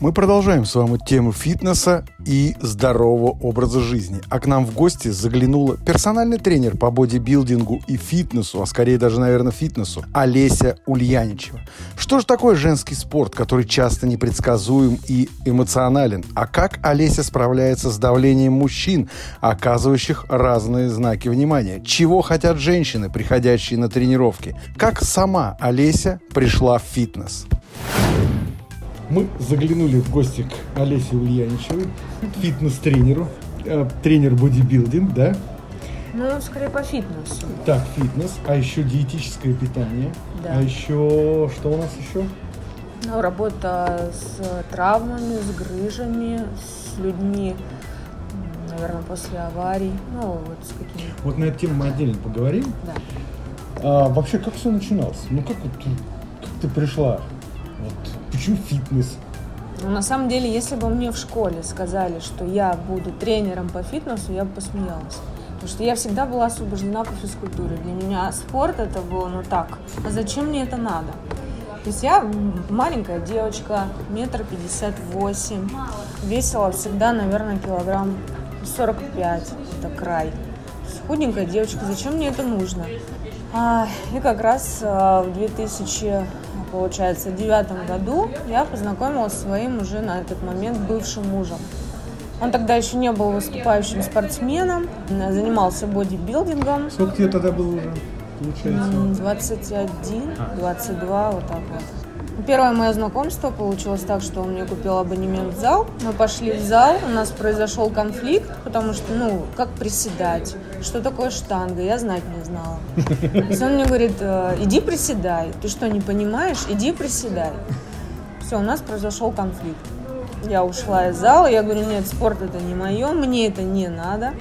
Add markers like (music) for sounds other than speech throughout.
Мы продолжаем с вами тему фитнеса и здорового образа жизни. А к нам в гости заглянула персональный тренер по бодибилдингу и фитнесу, а скорее даже, наверное, фитнесу, Олеся Ульяничева. Что же такое женский спорт, который часто непредсказуем и эмоционален? А как Олеся справляется с давлением мужчин, оказывающих разные знаки внимания? Чего хотят женщины, приходящие на тренировки? Как сама Олеся пришла в фитнес? Мы заглянули в гости к Олесе Ульяничевой, фитнес-тренеру, э, тренер бодибилдинг, да? Ну, скорее по фитнесу. Так, фитнес, а еще диетическое питание. Да. А еще, что у нас еще? Ну, работа с травмами, с грыжами, с людьми, наверное, после аварий. Ну, вот с какими Вот на эту тему мы отдельно поговорим. Да. А, вообще, как все начиналось? Ну, как, вот, ты- как ты пришла? Вот, почему фитнес? Ну, на самом деле, если бы мне в школе сказали, что я буду тренером по фитнесу, я бы посмеялась. Потому что я всегда была освобождена по физкультуре. Для меня спорт это было, ну так, а зачем мне это надо? То есть я маленькая девочка, метр пятьдесят восемь, весила всегда, наверное, килограмм 45, это край. Худенькая девочка, зачем мне это нужно? А, и как раз а, в 2000, получается, девятом году я познакомилась со своим уже на этот момент бывшим мужем. Он тогда еще не был выступающим спортсменом, занимался бодибилдингом. Сколько тебе тогда было уже, получается? М, 21, 22, вот так вот. Первое мое знакомство получилось так, что он мне купил абонемент в зал. Мы пошли в зал, у нас произошел конфликт, потому что, ну, как приседать, что такое штанга, я знать не знала. То есть он мне говорит, «Э, иди приседай. Ты что, не понимаешь? Иди приседай. Все, у нас произошел конфликт. Я ушла из зала, я говорю, нет, спорт это не мое, мне это не надо.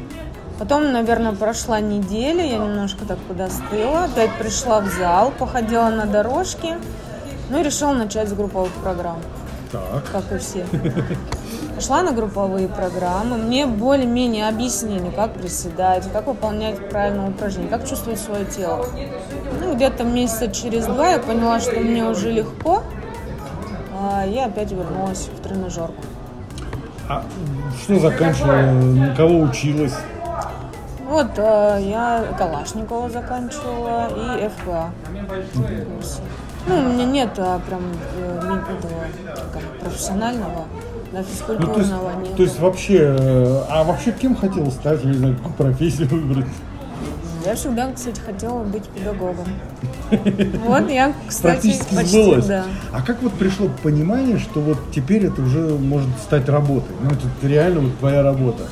Потом, наверное, прошла неделя, я немножко так подостыла, опять пришла в зал, походила на дорожке, ну и решила начать с групповых программ, Так. как и все. (laughs) Пошла на групповые программы, мне более-менее объяснили, как приседать, как выполнять правильные упражнения, как чувствовать свое тело. Ну, где-то месяца через два я поняла, что мне уже легко, а я опять вернулась в тренажерку. А что заканчивала, на кого училась? Вот э, я Калашникова заканчивала и ФКА. Ну, у меня нет а, прям э, этого как, профессионального, да, Ну, то есть, физкультурного нет. то есть вообще, э, а вообще кем хотела стать, я не знаю, какую профессию выбрать? Я всегда, кстати, хотела быть педагогом. Вот я, кстати, Практически почти, сбылось. да. А как вот пришло понимание, что вот теперь это уже может стать работой? Ну, это реально вот твоя работа.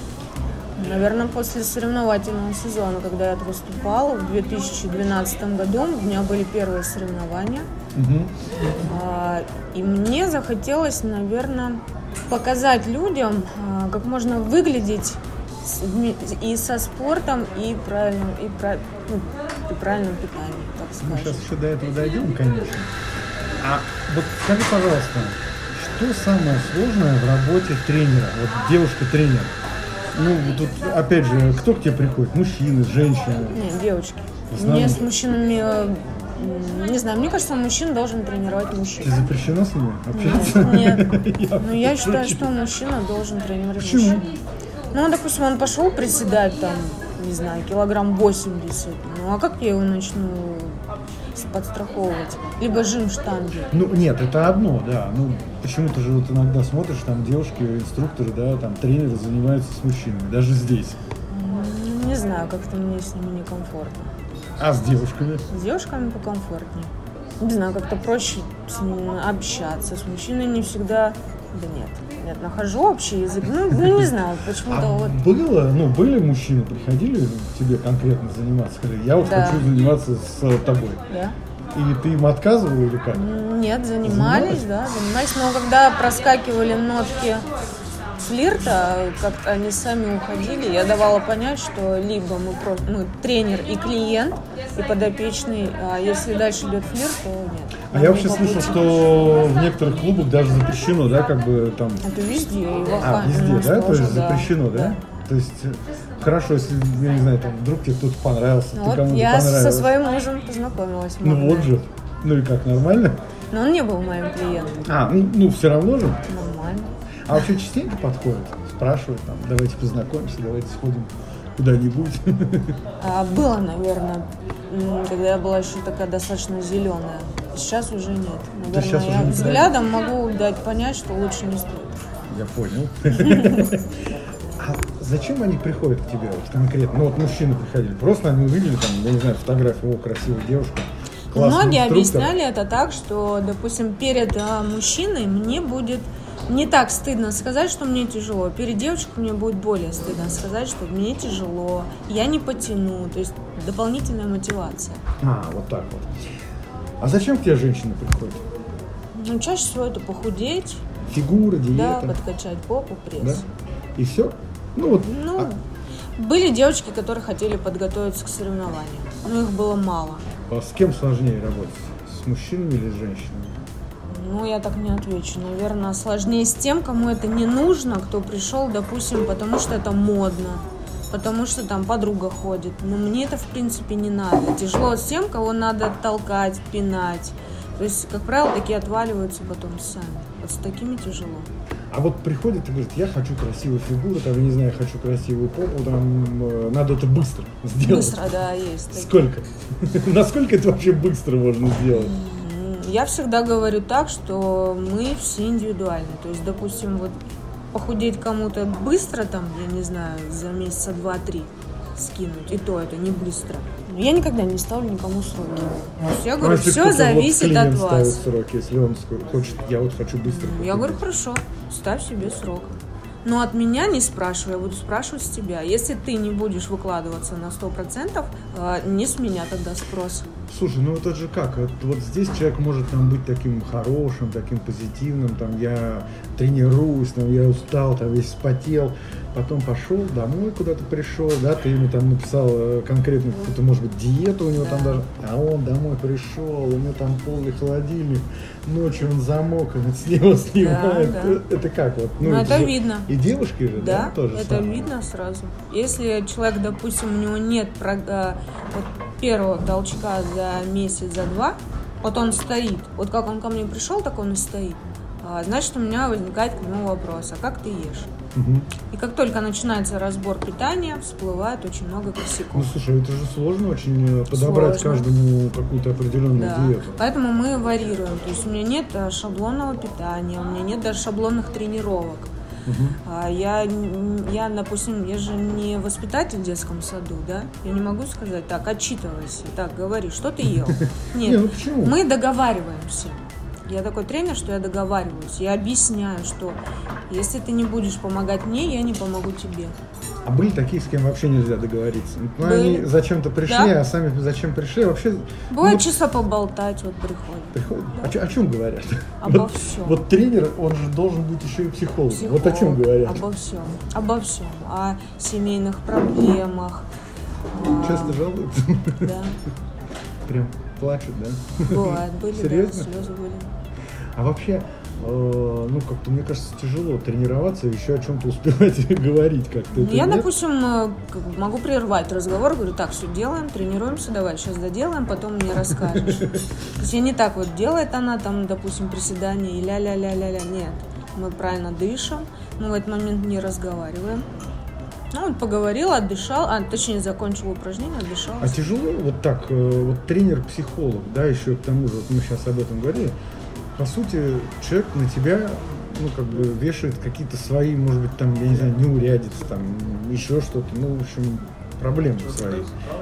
Наверное, после соревновательного сезона, когда я выступала в 2012 году, у меня были первые соревнования. А, И мне захотелось, наверное, показать людям, а, как можно выглядеть с- и со спортом, и правильным, и, пра- ну, при правильном питании, так Мы скажем. сейчас еще до этого дойдем, конечно. А вот скажи, пожалуйста, что самое сложное в работе тренера, вот девушка-тренер? Ну, тут, опять же, кто к тебе приходит? Мужчины, женщины? Не, девочки. Основном- Мне с мужчинами, э, не знаю, мне кажется, мужчин должен тренировать Ты мужчин. запрещено с ними общаться? Нет, нет. (laughs) Я Ну, я считаю, что мужчина должен тренировать Почему? мужчину. Ну, допустим, он пошел приседать там, не знаю, килограмм 80. Ну, а как я его начну подстраховывать? Либо жим штанги. Ну, нет, это одно, да. Ну, почему-то же вот иногда смотришь, там девушки, инструкторы, да, там тренеры занимаются с мужчинами, даже здесь. М, Не знаю, как-то мне с ними некомфортно. А с девушками? С девушками покомфортнее. Не знаю, как-то проще с ними общаться. С мужчиной не всегда... Да нет, нет, нахожу общий язык. Ну, ну, не знаю, почему-то А вот... было, ну, были мужчины, приходили к тебе конкретно заниматься, сказали, я вот Да. хочу заниматься с тобой. Да? Или ты им отказывал, или как? Нет, занимались, Занимались? да, занимались. Но когда проскакивали нотки флирта, как-то они сами уходили, я давала понять, что либо мы, про- мы тренер и клиент, и подопечный, а если дальше идет флирт, то нет. А я вообще слышал, что в некоторых клубах даже запрещено, да, как бы там... Это везде, и в А, везде, да? То тоже, есть запрещено, да? То есть э, хорошо, если, я не знаю, там вдруг тебе кто-то понравился, Ну ты вот кому-то я со понравилась. своим мужем познакомилась. Ну вот же. Ну и как, нормально? Но он не был моим клиентом. А, ну, ну все равно же. Нормально. А вообще частенько подходят, спрашивают, там, давайте познакомимся, давайте сходим куда-нибудь. А, было, наверное, когда я была еще такая достаточно зеленая. Сейчас уже нет. Наверное, сейчас я уже взглядом могу дать понять, что лучше не стоит. Я понял. (laughs) А зачем они приходят к тебе вот конкретно? Ну вот мужчины приходили, просто они увидели там, я не знаю, фотографию, о, красивая девушка, Многие инструктор. объясняли это так, что, допустим, перед а, мужчиной мне будет не так стыдно сказать, что мне тяжело. Перед девочкой мне будет более стыдно сказать, что мне тяжело, я не потяну. То есть дополнительная мотивация. А, вот так вот. А зачем к тебе женщины приходят? Ну, чаще всего это похудеть, Фигура, да, диета, подкачать попу, да? пресс. И все? Ну вот, Ну, а- были девочки, которые хотели подготовиться к соревнованиям, но их было мало. а с кем сложнее работать? С мужчинами или с женщинами? Ну, я так не отвечу. Наверное, сложнее с тем, кому это не нужно, кто пришел, допустим, потому что это модно, потому что там подруга ходит. Но мне это, в принципе, не надо. Тяжело с тем, кого надо толкать, пинать. То есть, как правило, такие отваливаются потом сами. Вот с такими тяжело. А вот приходит и говорит, я хочу красивую фигуру, там, я не знаю, хочу красивую попу, там, э, надо это быстро сделать. Быстро, да, есть. такие. Сколько? (laughs) Насколько это вообще быстро можно сделать? Я всегда говорю так, что мы все индивидуальны. То есть, допустим, вот похудеть кому-то быстро, там, я не знаю, за месяца два-три скинуть, и то это не быстро. Я никогда не ставлю никому сроки. Я Ну, говорю, если все кто-то вот зависит от клиент ставит вас. сроки, если он хочет, я вот хочу быстро. Я говорю, похудеть. хорошо, ставь себе срок. Но от меня не спрашивай, я буду спрашивать с тебя. Если ты не будешь выкладываться на 100%, э, не с меня тогда спрос. Слушай, ну это же как? Вот, здесь человек может там быть таким хорошим, таким позитивным, там я тренируюсь, там я устал, там весь спотел, потом пошел домой куда-то пришел, да, ты ему там написал э, конкретно какую-то, может быть, диету у него там Да. даже, а он домой пришел, у него там полный холодильник, ночью он замок, он (laughs) с него снимает. да. Э, Это как вот? Ну, это же- видно. И девушки же, да, Да, тоже это самое? видно сразу. Если человек, допустим, у него нет э, вот первого толчка за месяц, за два, вот он стоит, вот как он ко мне пришел, так он и стоит. А, Значит, у меня возникает к нему вопрос, а как ты ешь? Мгм. И как только начинается разбор питания, всплывает очень много Ну, косяков. слушай, это же сложно очень э, подобрать Сложно. каждому какую-то определенную Да. диету. Поэтому мы варьируем. То есть у меня нет э, шаблонного питания, у меня нет даже шаблонных тренировок. А Я, я, допустим, я же не воспитатель в детском саду, да? Я не могу сказать, так, отчитывайся, так, говори, что ты ел. (laughs) Не, Нет, ну мы договариваемся. Я такой тренер, что я договариваюсь. Я объясняю, что если ты не будешь помогать мне, я не помогу тебе. А были такие, с кем вообще нельзя договориться? Ну, Были. они зачем-то пришли, Да. а сами зачем пришли? Вообще Бывает ну, чисто поболтать, вот приходит. приходят. О, чё- о чем говорят? Обо вот, всем. вот тренер, он же должен быть еще и психолог. Вот о чем Психолог. говорят? Обо всем. Обо всем. О семейных проблемах. а, Часто жалуются? Да. Прям плачут, да? Бывает, были, да, Серьезно? слезы были. А вообще, ну, как-то, мне кажется, тяжело тренироваться и еще о чем-то успевать (laughs) говорить как-то. Я, нет? допустим, э, могу прервать разговор, говорю, так, все делаем, тренируемся, давай, сейчас доделаем, потом мне расскажешь. (laughs) То есть я не так вот, делает она там, допустим, приседания и ля-ля-ля-ля-ля, нет. Мы правильно дышим, мы в этот момент не разговариваем. Ну, он поговорил, отдышал, а, точнее, закончил упражнение, отдышал. А тяжело вот так, э, вот тренер-психолог, да, еще к тому же, вот мы сейчас об этом говорили, по сути, человек на тебя, ну, как бы вешает какие-то свои, может быть, там, я не знаю, неурядицы, там, еще что-то, ну, в общем, проблемы свои.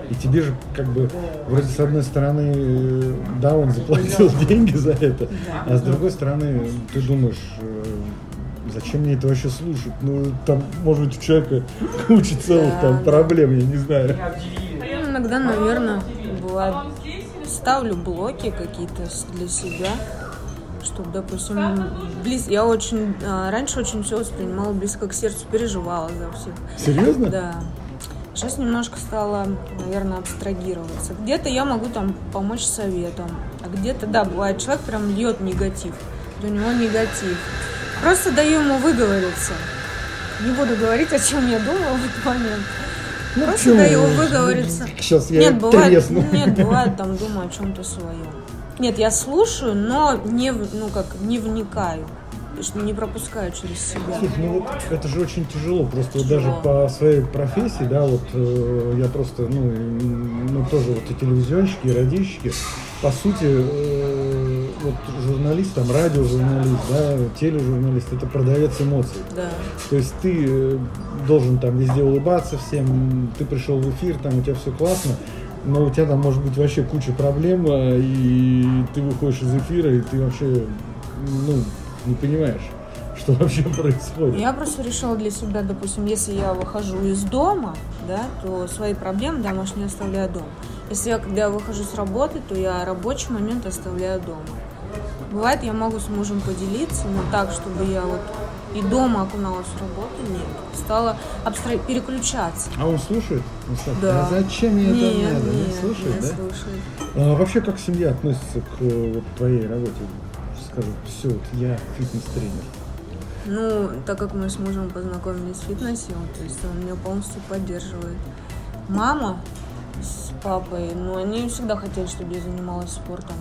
И тебе же, как бы, вроде, с одной стороны, да, он заплатил деньги за это, а с другой стороны, ты думаешь, э, зачем мне это вообще слушать? Ну, там, может быть, у человека куча целых Да, там проблем, я не знаю. Ну, Иногда, наверное, бывает, ставлю блоки какие-то для себя, чтобы, допустим, близ... я очень а, раньше очень все воспринимала близко к сердцу, переживала за всех. Серьезно? Да. Сейчас немножко стала, наверное, абстрагироваться. Где-то я могу там помочь советом, а где-то, да, бывает, человек прям льет негатив. У него негатив. Просто даю ему выговориться. Не буду говорить, о чем я думала в этот момент. Ну, Просто даю выговориться. Сейчас я Нет, бывает, тресну. нет, бывает, там думаю о чем-то своем. Нет, я слушаю, но не, ну как, не вникаю. что не пропускаю через себя. Слушай, ну вот это же очень тяжело, просто тяжело. вот даже по своей профессии, да, вот э, я просто, ну, ну, тоже вот и телевизионщики, и радищики, по сути, э, вот журналист, там, радиожурналист, да, тележурналист, это продавец эмоций. Да. То есть ты э, должен там везде улыбаться всем, ты пришел в эфир, там у тебя все классно, но у тебя там может быть вообще куча проблем, э, и ты выходишь из эфира, и ты вообще, ну, не понимаешь (laughs) что вообще происходит. Я просто решила для себя, допустим, если я выхожу из дома, да, то свои проблемы домашние оставляю дома. Если я, когда я выхожу с работы, то я рабочий момент оставляю дома. Бывает, я могу с мужем поделиться, но так, чтобы я вот и дома окуналась в работу, нет. Стала абстра... переключаться. А он слушает? да. А зачем мне нет, это надо? Нет, не слушает, не да? слушает. А вообще, как семья относится к вот, твоей работе? Скажут, все, вот я фитнес-тренер. Ну, так как мы с мужем познакомились в фитнесе, вот, то есть он меня полностью поддерживает. Мама с папой, ну, они всегда хотели, чтобы я занималась спортом.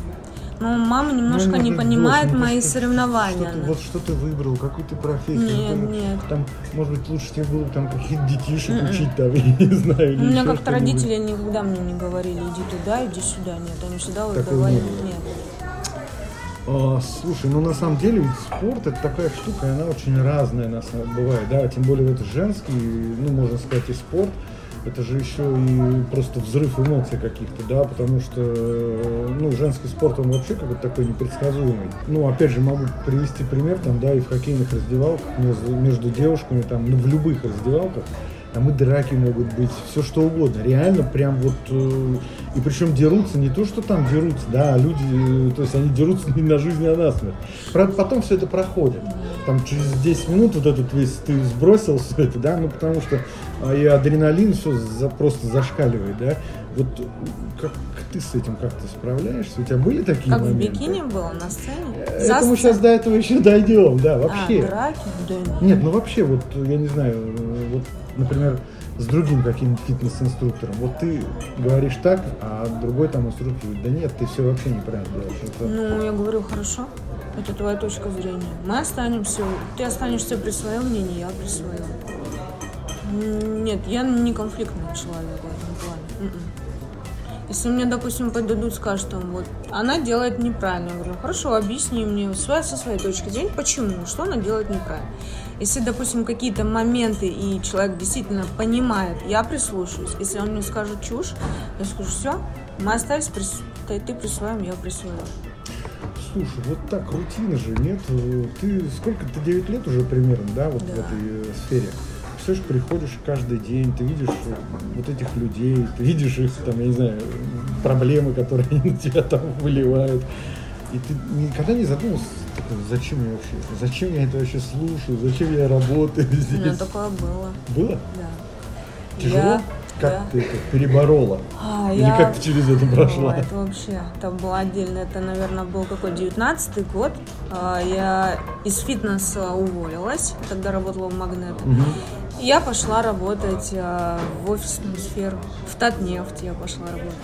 Но мама немножко ну, не понимает ну, мои что, соревнования. Что ты, вот что ты выбрал, какую ты профессию? Нет, там, нет. Там, может быть, лучше тебе было там каких-то детишек Mm-mm. учить, там, (laughs) я не знаю. У меня как-то родители никогда мне не говорили, иди туда, иди сюда. Нет, они всегда вот говорили, нет. А, слушай, ну на самом деле ведь спорт это такая штука, она очень разная на самом бывает, да, тем более это женский, ну можно сказать и спорт, это же еще и просто взрыв эмоций каких-то, да, потому что, ну, женский спорт, он вообще как-то такой непредсказуемый. Ну, опять же, могу привести пример, там, да, и в хоккейных раздевалках между, между девушками, там, ну, в любых раздевалках, там и драки могут быть, все что угодно. Реально прям вот, э, и причем дерутся не то, что там дерутся, да, а люди, э, то есть они дерутся (laughs) не на жизнь, а на смерть. Правда, потом все это проходит. Там через 10 минут вот этот весь ты сбросил все это, да, ну потому что а, и адреналин все за, просто зашкаливает, да. Вот как ты с этим как-то справляешься? У тебя были такие как моменты? Как в бикини было на сцене? Э, это мы сейчас до этого еще дойдем, да, вообще. А, драки? Да нет. Нет, ну вообще, вот, я не знаю, вот например, с другим каким-нибудь фитнес-инструктором. Вот ты говоришь так, а другой там инструктор говорит, да нет, ты все вообще неправильно делаешь. Это... Ну, я говорю, хорошо, это твоя точка зрения. Мы останемся, ты останешься при своем мнении, я при своем. Нет, я не конфликтный человек в этом плане. М-м. Если мне, допустим, подадут, скажут, там, вот, она делает неправильно, я говорю, хорошо, объясни мне со своей точки зрения, почему, что она делает неправильно. Если, допустим, какие-то моменты, и человек действительно понимает, я прислушаюсь. Если он мне скажет чушь, я скажу, все, мы остались, при... ты, ты при своем, я при своем. Слушай, вот так рутина же, нет? Ты сколько, ты 9 лет уже примерно, да, вот да. в этой э, сфере? Все приходишь каждый день, ты видишь вот этих людей, ты видишь их, там, я не знаю, проблемы, которые (laughs) на тебя там выливают. И ты никогда не задумывался, зачем я вообще, зачем я это вообще слушаю, зачем я работаю здесь? (laughs) У меня такое было. Было? Да. Тяжело? Я, как да. ты это переборола? А, Или я... как ты через это прошла? О, это вообще, это было отдельно. Это, наверное, был какой 19-й год. А, я из фитнеса уволилась, тогда работала в Магнет. Угу. Я пошла работать а, в офисную сферу. В Татнефть я пошла работать.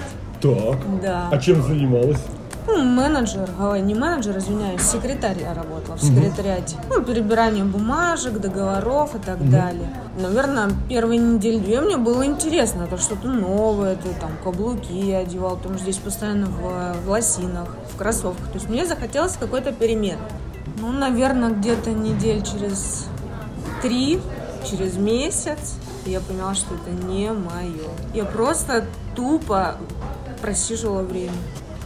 Так. Да. А чем занималась? Ну, менеджер, не менеджер, извиняюсь, секретарь я работала в секретариате. Ну, перебирание бумажек, договоров и так угу. далее. Наверное, первые недели две мне было интересно, это что-то новое, это там каблуки я одевал, потому что здесь постоянно в, в лосинах, в кроссовках. То есть мне захотелось какой-то перемен. Ну, наверное, где-то недель через три, через месяц я поняла, что это не мое. Я просто тупо просиживала время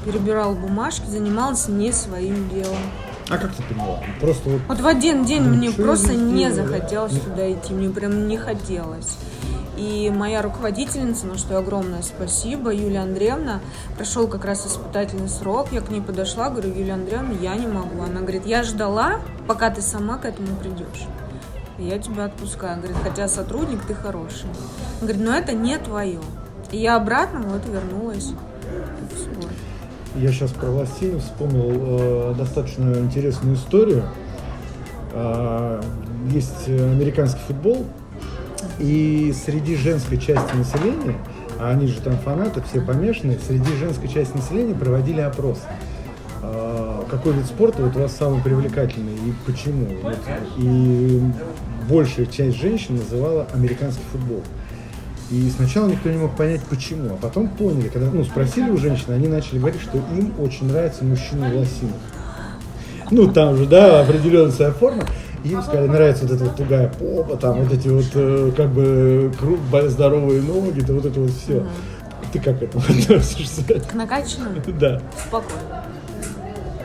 перебирала бумажки, занималась не своим делом. А как ты поняла? Просто вот... Вот в один день ну, мне просто не захотелось да? туда идти, мне прям не хотелось. И моя руководительница, на что огромное спасибо, Юлия Андреевна, прошел как раз испытательный срок, я к ней подошла, говорю, Юлия Андреевна, я не могу. Она говорит, я ждала, пока ты сама к этому придешь. Я тебя отпускаю. Говорит, хотя сотрудник ты хороший. Говорит, но это не твое. И я обратно вот вернулась в спорт. Я сейчас про Лосинов вспомнил э, достаточно интересную историю. Э, есть американский футбол, и среди женской части населения, а они же там фанаты, все помешаны, среди женской части населения проводили опрос. Э, какой вид спорта вот у вас самый привлекательный и почему? Вот, и большая часть женщин называла американский футбол. И сначала никто не мог понять, почему. А потом поняли, когда ну, спросили у женщин, они начали говорить, что им очень нравятся мужчины в лосинах. Ну, там же, да, определенная своя форма. И им сказали, нравится вот эта вот тугая попа, там вот эти вот, э, как бы, круг, здоровые ноги, да вот это вот все. Ты как к этому (laughs) относишься? К накачанным? Да. Спокойно.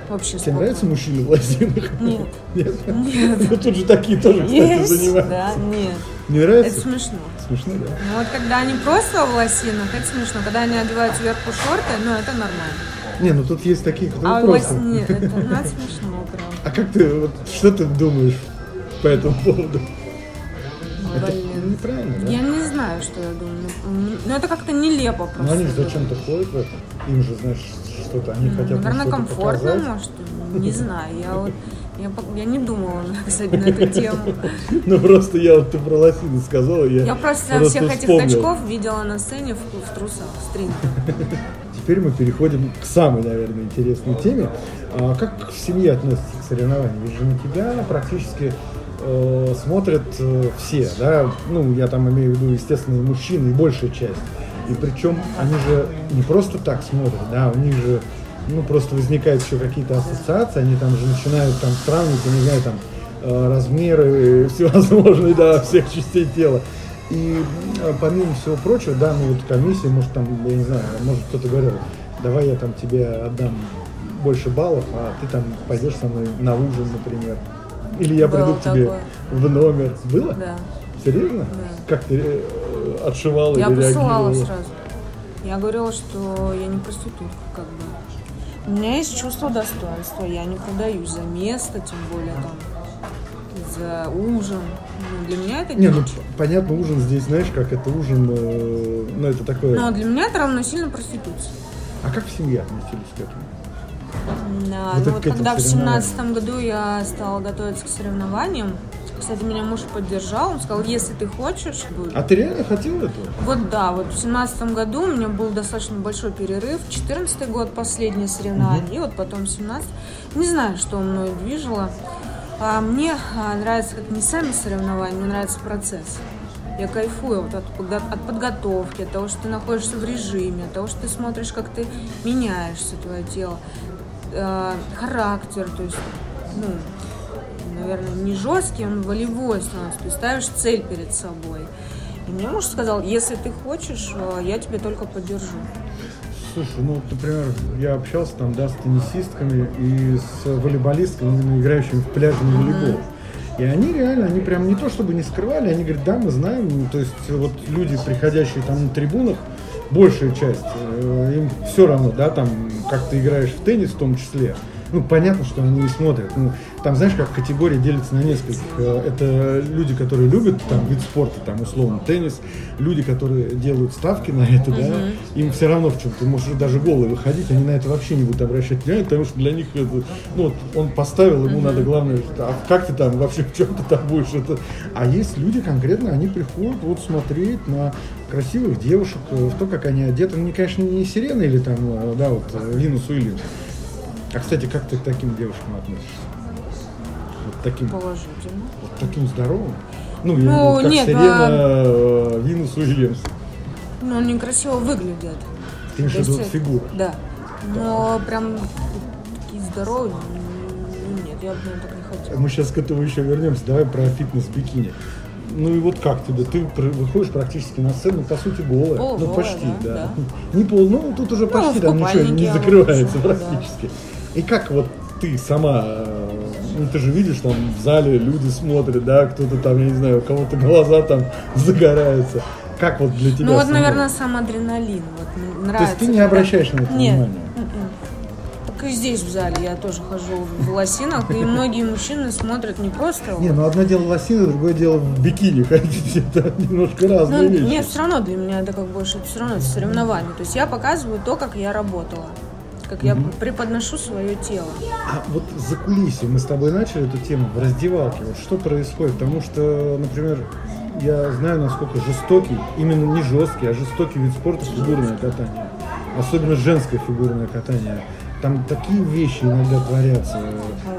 Вообще Тебе нравятся мужчины в лосинах? Нет. Нет? Нет. Ну тут же такие тоже, кстати, занимаются. Да, нет. Не Это нравится? смешно. Смешно, да? Ну вот когда они просто в лосинах, это смешно. Когда они одевают сверху шорты, ну это нормально. Не, ну тут есть такие, которые А просто. лосине, это, (laughs) ну, это смешно, правда. А как ты, вот, что ты думаешь по этому поводу? Это Блин. неправильно, да? Я не знаю, что я думаю. М, Ну это как-то нелепо Но просто. они же зачем-то ходят в это. Им же, знаешь, что-то, они хотят нам Наверное, комфортно, показать. может. (laughs) Не знаю. Я вот я, я не думала, (laughs) кстати, на эту тему. Ну просто я вот ты про лосины сказала, я, Я просто всех этих качков видела на сцене в, в трусах, в стрингах. (laughs) Теперь мы переходим к самой, наверное, интересной теме. А как в семье относятся к соревнованиям? Ведь же на тебя практически э, смотрят э, все, да? Ну, я там имею в виду, естественно, и мужчины, и большая часть. И причем они же не просто так смотрят, да, у них же, ну, просто возникают еще какие-то ассоциации, они там же начинают там сравнивать, я не знаю, там, э, размеры (laughs) всевозможные, да, всех частей тела. И э, помимо всего прочего, да, ну вот комиссия, может там, я не знаю, может кто-то говорил, давай я там тебе отдам больше баллов, а ты там пойдешь со мной на ужин, например. Или я Было приду к тебе такое. в номер. Было? Да. Серьезно? Как ты э, отшивала Я или посылала реагировала? сразу. Я говорила, что я не проститутка, как бы. У меня есть чувство достоинства, я не продаюсь за место, тем более там за ужин. Ну, для меня это Не, ну дичь. понятно, ужин здесь, знаешь, как это ужин, э, ну это такое. Но для меня это равносильно проституции. А как в семье относились к этому? Да, Вот ну вот когда в семнадцатом году я стала готовиться к соревнованиям, кстати, меня муж поддержал, он сказал, если ты хочешь, будет. А ты реально хотела этого? Вот да, вот в семнадцатом году у меня был достаточно большой перерыв, четырнадцатый год последнее соревнование, и вот потом 17 Не знаю, что мной движило. А мне а, нравится как не сами соревнования, мне нравится процесс. Я кайфую вот от, от подготовки, от того, что ты находишься в режиме, от того, что ты смотришь, как ты меняешься, твое тело, э, характер, то есть, ну, наверное, не жесткий, он волевой становится. Ты ставишь цель перед собой. И мне муж сказал, если ты хочешь, э, я тебя только поддержу. Слушай, ну, например, я общался там, да, с теннисистками и с волейболистками, играющими в пляжный волейбол. И они реально, они прям не то чтобы не скрывали, они говорят, да, мы знаем, то есть вот люди, приходящие там на трибунах, большая часть, э, им все равно, да, там, как ты играешь в теннис в том числе. Ну, понятно, что они не смотрят. Ну, там, знаешь, как категория делится на нескольких. Э, Это люди, которые любят там вид спорта, там, условно, теннис. Люди, которые делают ставки на это, да, им все равно в чем. Ты можешь даже голый выходить, они на это вообще не будут обращать внимание, потому что для них это, ну, вот он поставил, ему надо главное, а как ты там вообще, в чем ты там будешь это. А есть люди конкретно, они приходят вот смотреть на красивых девушек, э, в то, как они одеты. Ну, не, конечно, не сирена или там, э, да, вот Винус Уильямс. А, кстати, как ты к таким девушкам относишься? Вот таким, Положительно. вот таким здоровым? Ну, я Ну, как нет, Сирена, а- э, Винус Уильямс. Ну, они красиво выглядят. Ты имеешь в виду есть вот фигуру? Да. Но прям такие здоровые, ну, нет, я бы, наверное, так не хотела. Мы сейчас к этому еще вернемся. Давай про фитнес-бикини. Ну и вот как тебе? Ты выходишь практически на сцену, по сути, голая. ну, Полуголая, почти, да, да. да. Не пол, ну тут уже почти в там ничего не закрывается выхожу, да. И как вот ты сама, э, ну ты же видишь, там в зале люди смотрят, да, кто-то там, я не знаю, у кого-то глаза там (laughs) загораются. Как вот для тебя? Ну вот, самой? наверное, сам адреналин. Вот, мне То нравится. есть ты не обращаешь на это Нет. внимания? м-м. Так и здесь в зале я тоже хожу в лосинах, и многие мужчины смотрят не просто... Не, ну одно дело лосины, другое дело в бикини (laughs) ходить. Это немножко разные Ну, вещи. нет, все равно для меня это как больше, все равно соревнование. То есть я показываю то, как я работала, как я преподношу свое тело. А вот за кулисье мы с тобой начали эту тему в раздевалке. Вот что происходит? Потому что, например, я знаю, насколько жестокий, именно не жесткий, а жестокий вид спорта фигурное катание. Особенно женское фигурное катание. там такие вещи иногда творятся.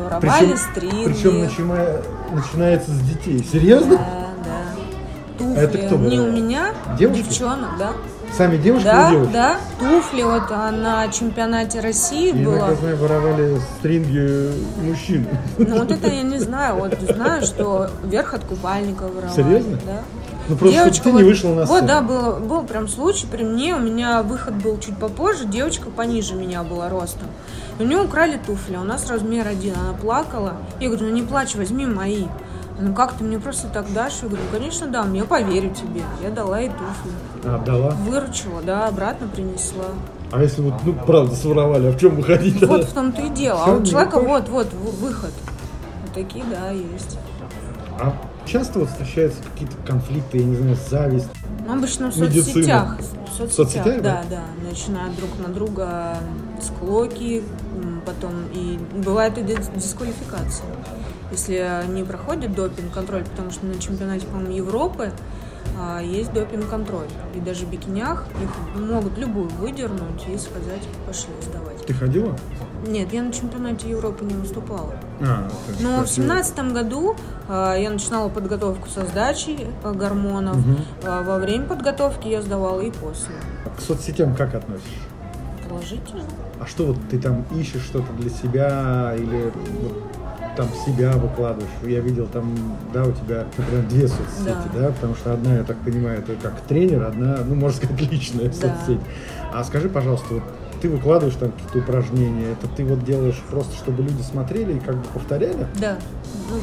Воровали стринги. Причем начиная, начинается с детей. Серьезно? Да, да. Туфли. А это кто Не у меня, Девушки? девчонок, да. Сами девушки Да, девушки? да. Туфли вот а, на чемпионате России Я было. иногда знаю, воровали стринги мужчин. Ну вот это я не знаю. Вот знаю, что верх от купальника воровали. Серьезно? Да. Ну просто чтобы ты не вот- вышла на Вот, сцену. да, был, был прям случай при мне. У меня выход был чуть попозже. Девочка пониже меня была ростом. И у нее украли туфли. У нас размер один. Она плакала. Я говорю, ну не плачь, возьми мои. Ну как ты мне просто так дашь? Я говорю, ну конечно дам, я поверю тебе. Я дала ей туфли. А, дала. Выручила, да, обратно принесла. А если вот, ну, правда, своровали, а в чем выходить Вот в том-то и дело. Всё, А у человека выходишь? вот, вот, в- выход. Вот такие, да, есть. А часто вот встречаются какие-то конфликты, я не знаю, зависть. Ну, обычно в Медицина. соцсетях. В соцсетях, соцсетях, да? да, да. Начинают друг на друга склоки, потом и бывает и дис- дисквалификация. Если не проходит допинг-контроль, потому что на чемпионате, по-моему, Европы а, есть допинг-контроль. И даже в бикинях их могут любую выдернуть и сказать, пошли сдавать. Ты ходила? Нет, я на чемпионате Европы не выступала. А, Но в семнадцатом году э, я начинала подготовку со сдачей э, гормонов. Мгм. Э, во время подготовки я сдавала и после. К соцсетям как относишься? Положительно. А что вот ты там ищешь что-то для себя или вот там себя выкладываешь? Я видел там, да, у тебя, например, две соцсети, да. Да. потому что одна, я так понимаю, это как тренер, одна, ну, можно сказать, (laughs) личная Да. соцсеть. А скажи, пожалуйста, вот ты выкладываешь там какие-то упражнения, это ты вот делаешь просто, чтобы люди смотрели и как бы повторяли? Да.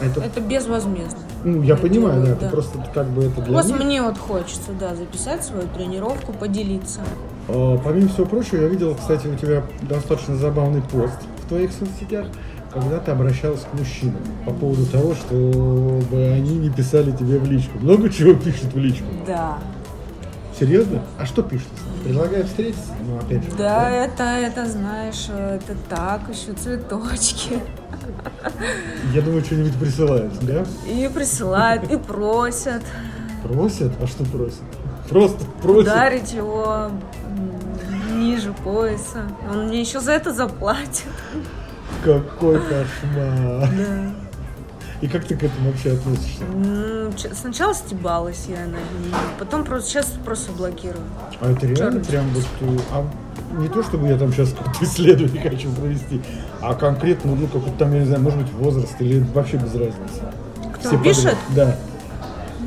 А это- это... безвозмездно. Ну, я Я понимаю, делаю, да, это да. просто как бы это для Просто них. мне вот хочется, да, записать свою тренировку, поделиться. А, Помимо всего прочего, я видел, кстати, у тебя достаточно забавный пост в твоих соцсетях, когда ты обращалась к мужчинам по поводу того, чтобы они не писали тебе в личку. Много чего пишут в личку. Да. Серьезно? А что пишут? Предлагают встретиться? Ну, опять же. Да, это, это, знаешь, это так, еще цветочки. Я думаю, что-нибудь присылают, да? И присылают, и просят Просят? А что просят? Просто просят. ударить его ниже пояса. Он мне еще за это заплатит. Какой кошмар. Да. И как ты к этому вообще относишься? Ну, сначала стебалась я над ним, потом просто сейчас просто блокирую. А это реально Чёрт. прям вот... э, А не то, чтобы я там сейчас какое-то (laughs) исследование хочу провести, а конкретно, ну, какой-то там, я не знаю, может быть, возраст или вообще без разницы. Кто Все пишет? подряд. Да.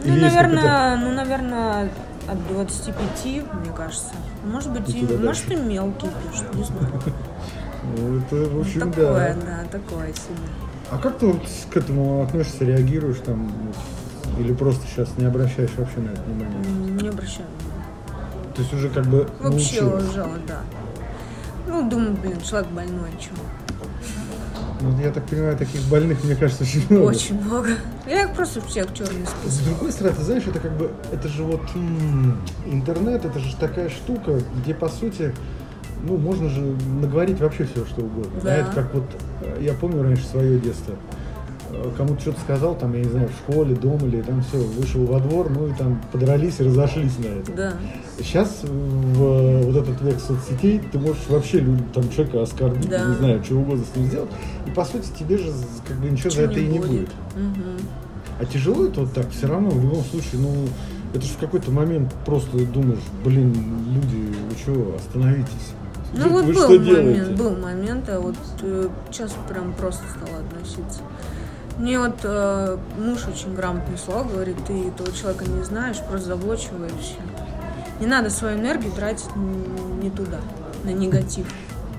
Ну, Или наверное, ну, наверное, от 25, мне кажется. Может быть, И может, и мелкие пишут, не знаю. (laughs) Ну, это, в общем, такое, да. да, такое себе. А как ты вот к этому относишься, реагируешь там? Или просто сейчас не обращаешь вообще на это внимания? М, Не обращаю внимания. То есть уже как бы Вообще научилась. уже, да. Ну, думаю, блин, человек больной, чего. Ну, я так понимаю, таких больных, мне кажется, очень много. Очень много. Я их просто всех черный С список. другой стороны, ты знаешь, это как бы, это же вот м, интернет, это же такая штука, где по сути, ну, можно же наговорить вообще все, что угодно. Да. Это как вот, э, я помню раньше свое детство, Э, кому-то что-то сказал, там, я не знаю, в школе, дома или там все, вышел во двор, ну и там подрались и разошлись на это. Да. Сейчас в э, вот этот век соцсетей ты можешь вообще там человека оскорбить, Да. не знаю, что угодно с ним сделать, и по сути тебе же как бы ничего за Ничего это и не будет. Мгм. А тяжело это вот так? Все равно, в любом случае, ну, это же в какой-то момент просто думаешь, блин, люди, вы что, остановитесь. Ну вот был момент, делаете? был момент, а вот э, сейчас прям просто стала относиться. Мне вот э, муж очень грамотное слово говорит, ты этого человека не знаешь, просто все. Не надо свою энергию тратить не туда, на негатив.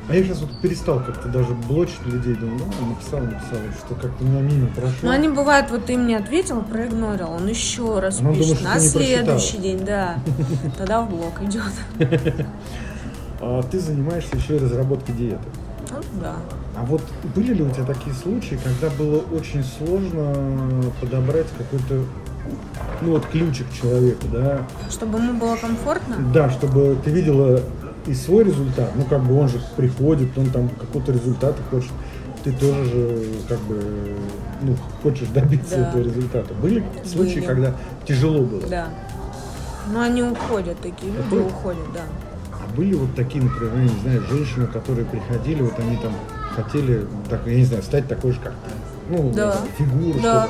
А я сейчас вот перестал как-то даже блочить людей, думаю, ну, написал, написал, что как-то меня мимо прошло. Но они бывают, вот ты им не ответил, проигнорил, он еще раз Ну, он пишет думает, на следующий день, да. Тогда в блок идет. (laughs) А ты занимаешься еще и разработкой диеты. Ну да. А вот были ли у тебя такие случаи, когда было очень сложно подобрать какой-то, ну вот ключик человеку, да, Чтобы ему было комфортно. Да, чтобы ты видела и свой результат, ну как бы он же приходит, он там какой-то результат хочет, ты тоже же как бы ну, хочешь добиться Да. этого результата. Были случаи, Были. когда тяжело было? Да. Но они уходят, такие люди Уходят? уходят, да. Были вот такие, например, я не знаю, женщины, которые приходили, вот они там хотели, так, я не знаю, стать такой же, как ты? Ну, Да. фигуру, Да.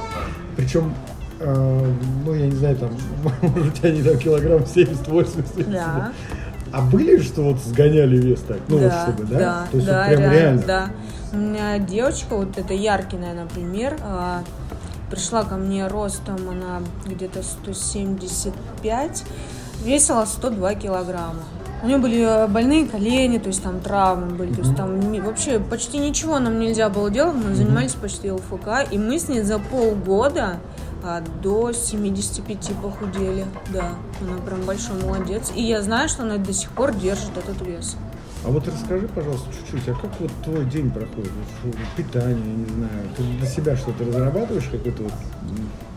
Причем, э, ну, я не знаю, там, (laughs) может, у тебя не там килограмм 70-80. Да. А были, что вот сгоняли вес так? Ну, вот да, чтобы, да? да, То есть да, вот прям реально, реально. да. У меня девочка, вот это Яркина, например, а, пришла ко мне ростом, она где-то 175, весила 102 килограмма. У нее были э, больные колени, то есть там травмы были, то есть там вообще почти ничего нам нельзя было делать, мы занимались почти ЛФК, и мы с ней за полгода а, до 75 похудели, да, она прям большой молодец, и я знаю, что она до сих пор держит этот вес. А вот расскажи, пожалуйста, чуть-чуть, а как вот твой день проходит? Что, питание, я не знаю. Ты для себя что-то разрабатываешь какой-то вот,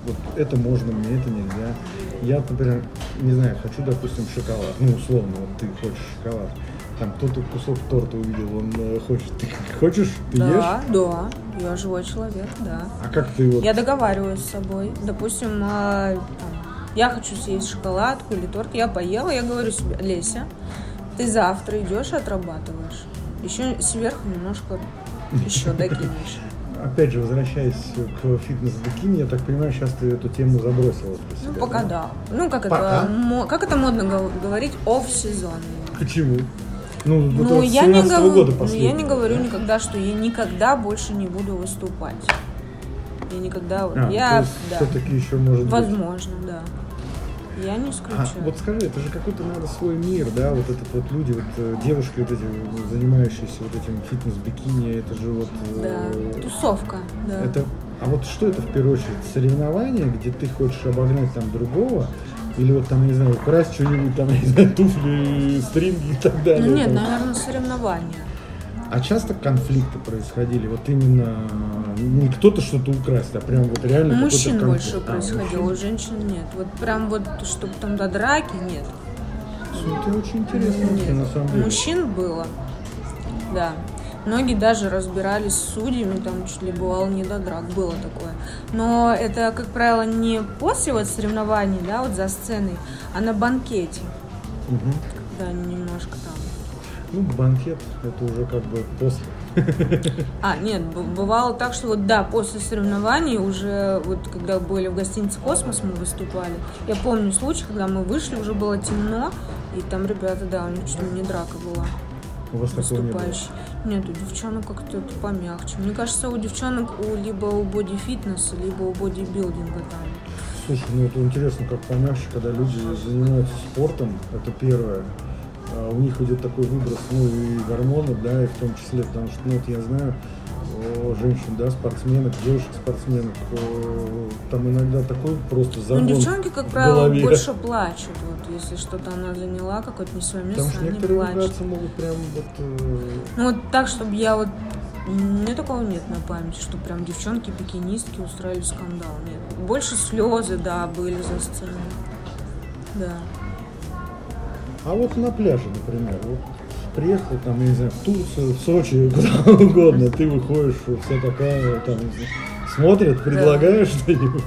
вот это можно, мне это нельзя. Я, например, не знаю, хочу, допустим, шоколад. Ну, условно, вот ты хочешь шоколад. Там кто-то кусок торта увидел, он э, хочет. Ты (laughs) хочешь, ты ешь? Да, да, я живой человек, да. А как ты вот... Я договариваюсь с собой. Допустим, а, там, я хочу съесть шоколадку или торт, я поела, я говорю себе, Леся, ты завтра идешь и отрабатываешь. Еще сверху немножко еще докинешь. Опять же, возвращаясь к фитнес-бикини, я так понимаю, сейчас ты эту тему забросила Ну, себя, пока да? да. Ну, как Пока? это, как это модно гов- говорить, оф-сезон. Почему? Ну, вот Ну, от я не, 17-го говорю, года ну, я не говорю да? никогда, что я никогда больше не буду выступать. Я никогда... А, я, да. все-таки еще может быть. Возможно, да. Я не А, исключаю. вот скажи, это же какой-то надо свой мир, да, вот этот вот люди, вот э, девушки вот эти, э, занимающиеся вот этим фитнес-бикини, это же вот... э, Да, тусовка, да. Это, а вот что это в первую очередь? Соревнования, где ты хочешь обогнать там другого? Или вот там, не знаю, украсть что-нибудь, там, не знаю, туфли, стринги и так далее? Ну нет, там. наверное, соревнования. А часто конфликты происходили? Вот именно не кто-то что-то украсть, а прям вот реально У мужчин больше А, происходило, мужчин? у женщин нет. Вот прям вот, чтобы там до драки, нет. Слушай, Это очень интересно Нет. на самом деле. мужчин было, да. Многие даже разбирались с судьями, там чуть ли бывало не до драк, было такое. Но это, как правило, не после вот соревнований, да, вот за сценой, а на банкете, когда они немножко там Ну, банкет, это уже как бы после. (laughs) А, нет, бывало так, что вот да, после соревнований уже, вот когда были в гостинице «Космос» мы выступали, я помню случай, когда мы вышли, уже было темно, и там ребята, да, у них ли не драка была, У вас такого не было? Нет, у девчонок как-то это помягче. Мне кажется, у девчонок у, либо у бодифитнеса, либо у бодибилдинга там. Слушай, ну это интересно, как помягче, когда люди занимаются спортом, это первое. А у них идет такой выброс, ну и гормонов, да, и в том числе, потому что, ну вот я знаю женщин, да, спортсменок, девушек-спортсменок, там иногда такой просто Ну, загон девчонки, как правило, больше плачут. Вот, если что-то она заняла, какое-то не свое место, Потому что они некоторые, мне плачут. могут прям вот... э, Ну вот так, чтобы я вот... У меня такого нет на памяти, что прям девчонки, бикинистки устраивали скандал. Нет. Больше слезы, да, были за сценой. Да. А вот на пляже, например, вот приехал там, я не знаю, в Турцию, в Сочи, (laughs) куда угодно, ты выходишь, вся такая, там, смотрят, предлагаешь что-нибудь.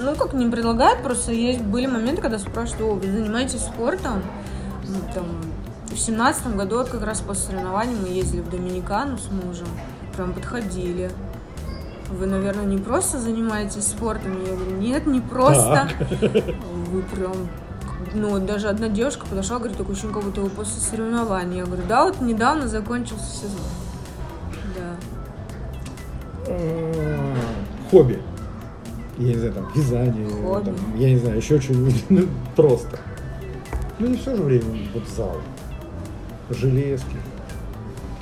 Ну, как не предлагают, просто есть были моменты, когда спрашивают, о, вы занимаетесь спортом? Ну, там, в семнадцатом году, вот как раз после соревнований, мы ездили в Доминикану с мужем, прям подходили. Вы, наверное, не просто занимаетесь спортом? Я говорю, нет, не просто. Вы прям... Ну, даже одна девушка подошла, говорит, такое ощущение, как будто вы после соревнований. Я говорю, да, вот недавно закончился сезон. Да. А, Хобби. Я не знаю, там, вязание, Хобби. там, я не знаю, еще что-нибудь, (laughs) ну, просто. Ну, не все же время вот зал. Железки,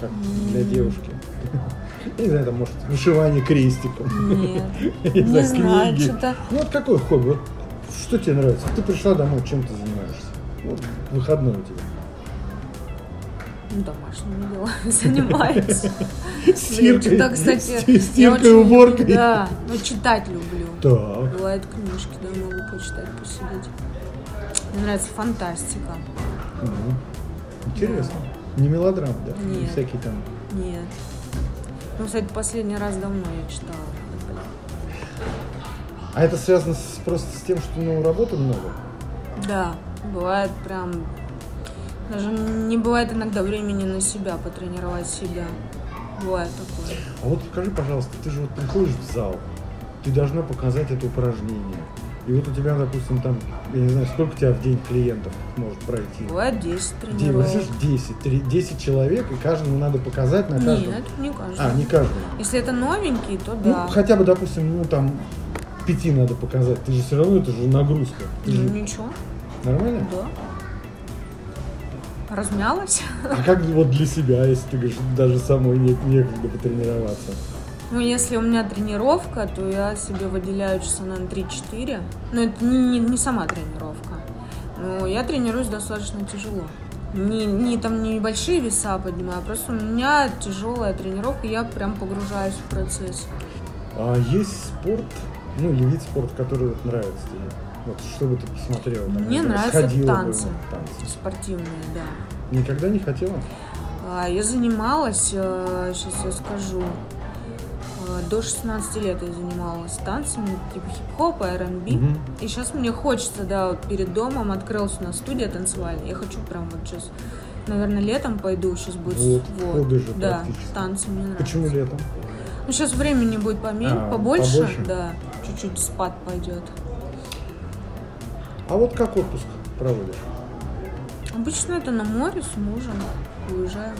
как для девушки. (laughs) Я не знаю, там, может, вышивание крестиком. Нет, (laughs) не знаю, что-то... Ну, вот какое хобби? Вот что тебе нравится? Ты пришла домой, чем ты занимаешься? Вот выходной у тебя. Ну, домашними делами (laughs) занимаюсь. Стиркой, Что-то, кстати, стиркой, уборкой. Да, ну, читать люблю. Так. Бывает книжки, да, могу почитать, посидеть. Мне нравится фантастика. Интересно. Не мелодрам, да? Не Нет. всякие там. Нет. Ну, кстати, последний раз давно я читала. А это связано с- просто с тем, что ну, работы много? Да, бывает прям... Даже не бывает иногда времени на себя, потренировать себя. Бывает такое. А вот скажи, пожалуйста, ты же вот приходишь в зал, ты должна показать это упражнение. И вот у тебя, допустим, там, я не знаю, сколько у тебя в день клиентов может пройти? Бывает 10 тренировок. 10, 10, 3, 10 человек, и каждому надо показать на каждом? Нет, не каждому. А, не каждому. Если это новенький, то Ну, да. хотя бы, допустим, ну там пяти надо показать. Ты же все равно, это же нагрузка. Ты Ну, же- ничего, Нормально? да. Размялась. А как вот для себя, если ты говоришь, даже самой не, некогда потренироваться? Ну, если у меня тренировка, то я себе выделяю часа на 3-4. Но это не, не- не сама тренировка. Но я тренируюсь достаточно тяжело. Не, не там не небольшие веса поднимаю, а просто у меня тяжелая тренировка, я прям погружаюсь в процесс. А есть спорт, ну или вид спорта, который вот нравится тебе? Вот что бы ты посмотрела? там, Мне нравятся бы танцы. танцы. Спортивные, да. Никогда не хотела? А, Я занималась, сейчас я скажу, э, до 16 лет я занималась танцами, типа хип-хоп, R&B. Мгм. И сейчас мне хочется, да, вот перед домом открылась у нас студия танцевальная. Я хочу прям вот сейчас, наверное, летом пойду, сейчас будет... Вот, хобби же Да, танцы мне нравятся. Почему летом? Ну, сейчас времени будет поменьше, А, побольше, побольше? да, чуть-чуть спад пойдет. А вот как отпуск проводишь? Обычно это на море с мужем уезжаем.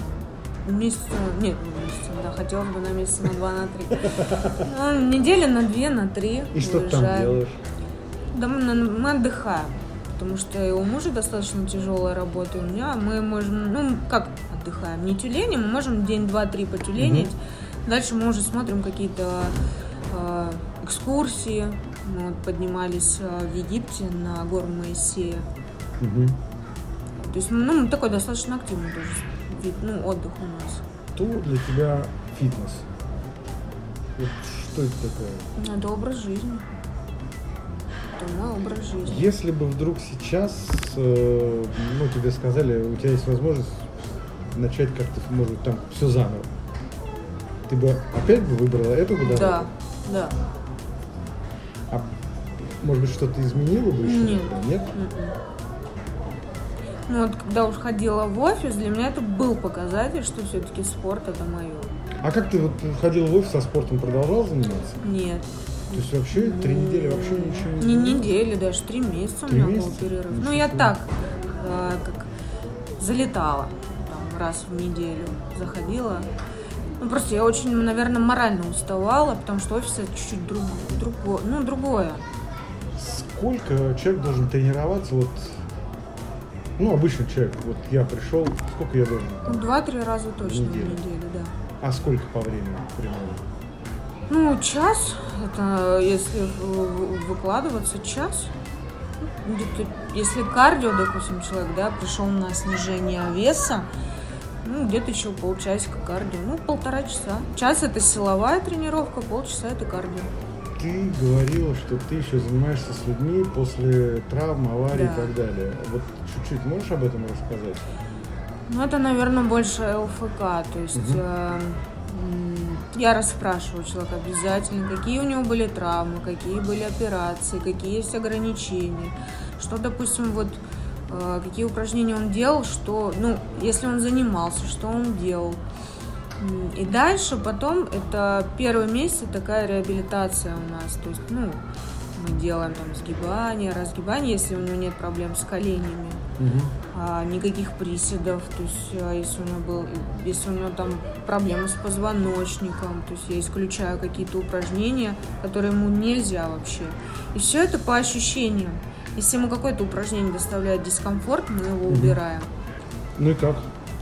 Месяца, нет, не месяца, да, хотелось бы на месяца на два, на три. (laughs) Ну, недели на две, на три И что ты там уезжаем. делаешь? Да мы, на- мы отдыхаем, потому что у мужа достаточно тяжелая работа, у меня мы можем, ну, как отдыхаем, не тюленем, мы можем день, два, три потюленить, дальше мы уже смотрим какие-то э, экскурсии, мы вот поднимались э, в Египте на гору Моисея, Мгм. то есть, ну, такой достаточно активный тоже вид, ну, отдых у нас. Кто для тебя фитнес? Вот что это такое? Это образ жизни. Это мой образ жизни. Если бы вдруг сейчас, э, ну, тебе сказали, у тебя есть возможность начать как-то, может быть, там все заново, ты бы опять бы выбрала эту дорогу? Да, да. Может быть, что-то изменило бы еще? Нет. Нет? Мгм. Ну вот, когда уж ходила в офис, для меня это был показатель, что все-таки спорт это мое. А как ты вот ходил в офис, а спортом продолжал заниматься? Нет. То есть вообще три недели вообще ничего не Не недели, даже три месяца Три у меня был месяца? перерыв. Ничего Ну, я так, э, как залетала там, раз в неделю, заходила. Ну, просто я очень, наверное, морально уставала, потому что офис это чуть-чуть друг, другое, ну, другое. Сколько человек должен тренироваться, вот, ну, обычный человек, вот я пришел, сколько я должен? Ну, два-три раза точно в неделю. неделю, да. А сколько по времени примерно? Ну, час, это если в- выкладываться, час. Ну, Где-то, если кардио, допустим, человек, да, пришел на снижение веса, ну, где-то еще полчасика кардио, ну, полтора часа. Час это силовая тренировка, полчаса это кардио. Ты говорила, что ты еще занимаешься с людьми после травм, аварий Да. и так далее. Вот чуть-чуть можешь об этом рассказать? Ну, это, наверное, больше ЛФК, то есть Мгм. э, я расспрашиваю человека обязательно, какие у него были травмы, какие были операции, какие есть ограничения, что, допустим, вот э, какие упражнения он делал, что, ну, если он занимался, что он делал. И дальше потом это первый месяц такая реабилитация у нас, то есть, ну, мы делаем там сгибание, разгибание, если у него нет проблем с коленями а, никаких приседов, то есть а, если у него был, если у него там проблемы с позвоночником, то есть я исключаю какие-то упражнения, которые ему нельзя вообще. И все это по ощущениям. Если ему какое-то упражнение доставляет дискомфорт, мы его убираем. Ну и как?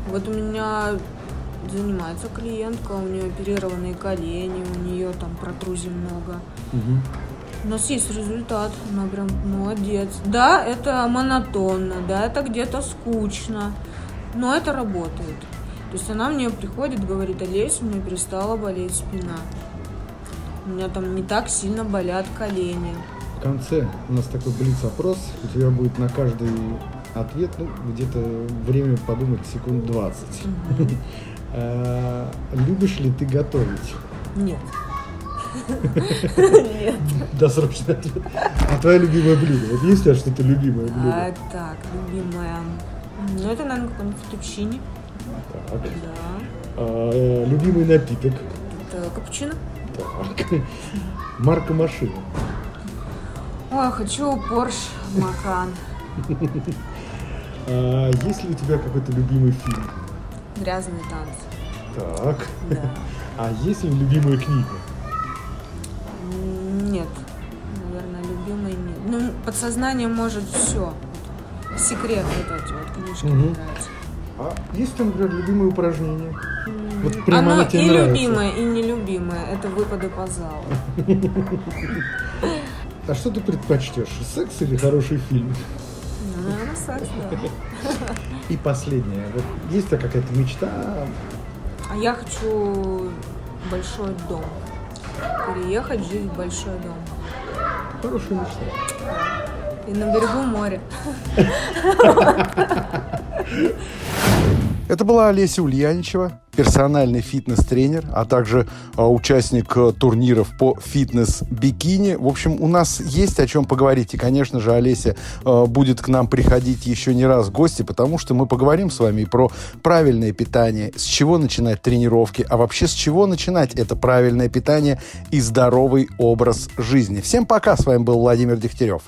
Вот у меня занимается клиентка, у нее оперированные колени, у нее там протрузий много. У нас есть результат, она прям молодец. Да, это монотонно, да, это где-то скучно, но это работает. То есть она мне приходит, говорит, Олесь, у меня перестала болеть спина. У меня там не так сильно болят колени. В конце у нас такой блиц-опрос. У тебя будет на каждый ответ, ну, где-то время подумать секунд 20. (laughs) А, Любишь ли ты готовить? Нет. (laughs) Нет. Досрочный ответ. А твое любимое блюдо? Вот есть у тебя что-то любимое блюдо? А, так, любимая. Ну, это, наверное, какой-нибудь фетучини. Так. Да. А, э, любимый напиток. Это капучино. Так. Марка машины. Ой, хочу Порш Макан. (laughs) А, есть ли у тебя какой-то любимый фильм? Грязные танцы. Так. Да. (laughs) А есть ли любимая книга? Нет. Наверное, любимый нет. Ну, подсознание может все. Секрет вот эти вот книжки мне нравятся. А есть ли, например, любимые упражнения? Вот прямо Оно она тебе и нравится. любимое, и нелюбимое. Это выпады по залу. (laughs) А что ты предпочтешь? Секс или хороший фильм? Ну, наверное, секс, да. (laughs) И последнее. Вот есть у тебя какая-то мечта? А я хочу большой дом. Переехать, жить в большой дом. Хорошая мечта. И на берегу моря. (laughs) Это была Олеся Ульяничева, персональный фитнес-тренер, а также а, участник а, турниров по фитнес-бикини. В общем, у нас есть о чем поговорить. И, конечно же, Олеся а, будет к нам приходить еще не раз в гости, потому что мы поговорим с вами про правильное питание, с чего начинать тренировки, а вообще с чего начинать это правильное питание и здоровый образ жизни. Всем пока, с вами был Владимир Дегтярев.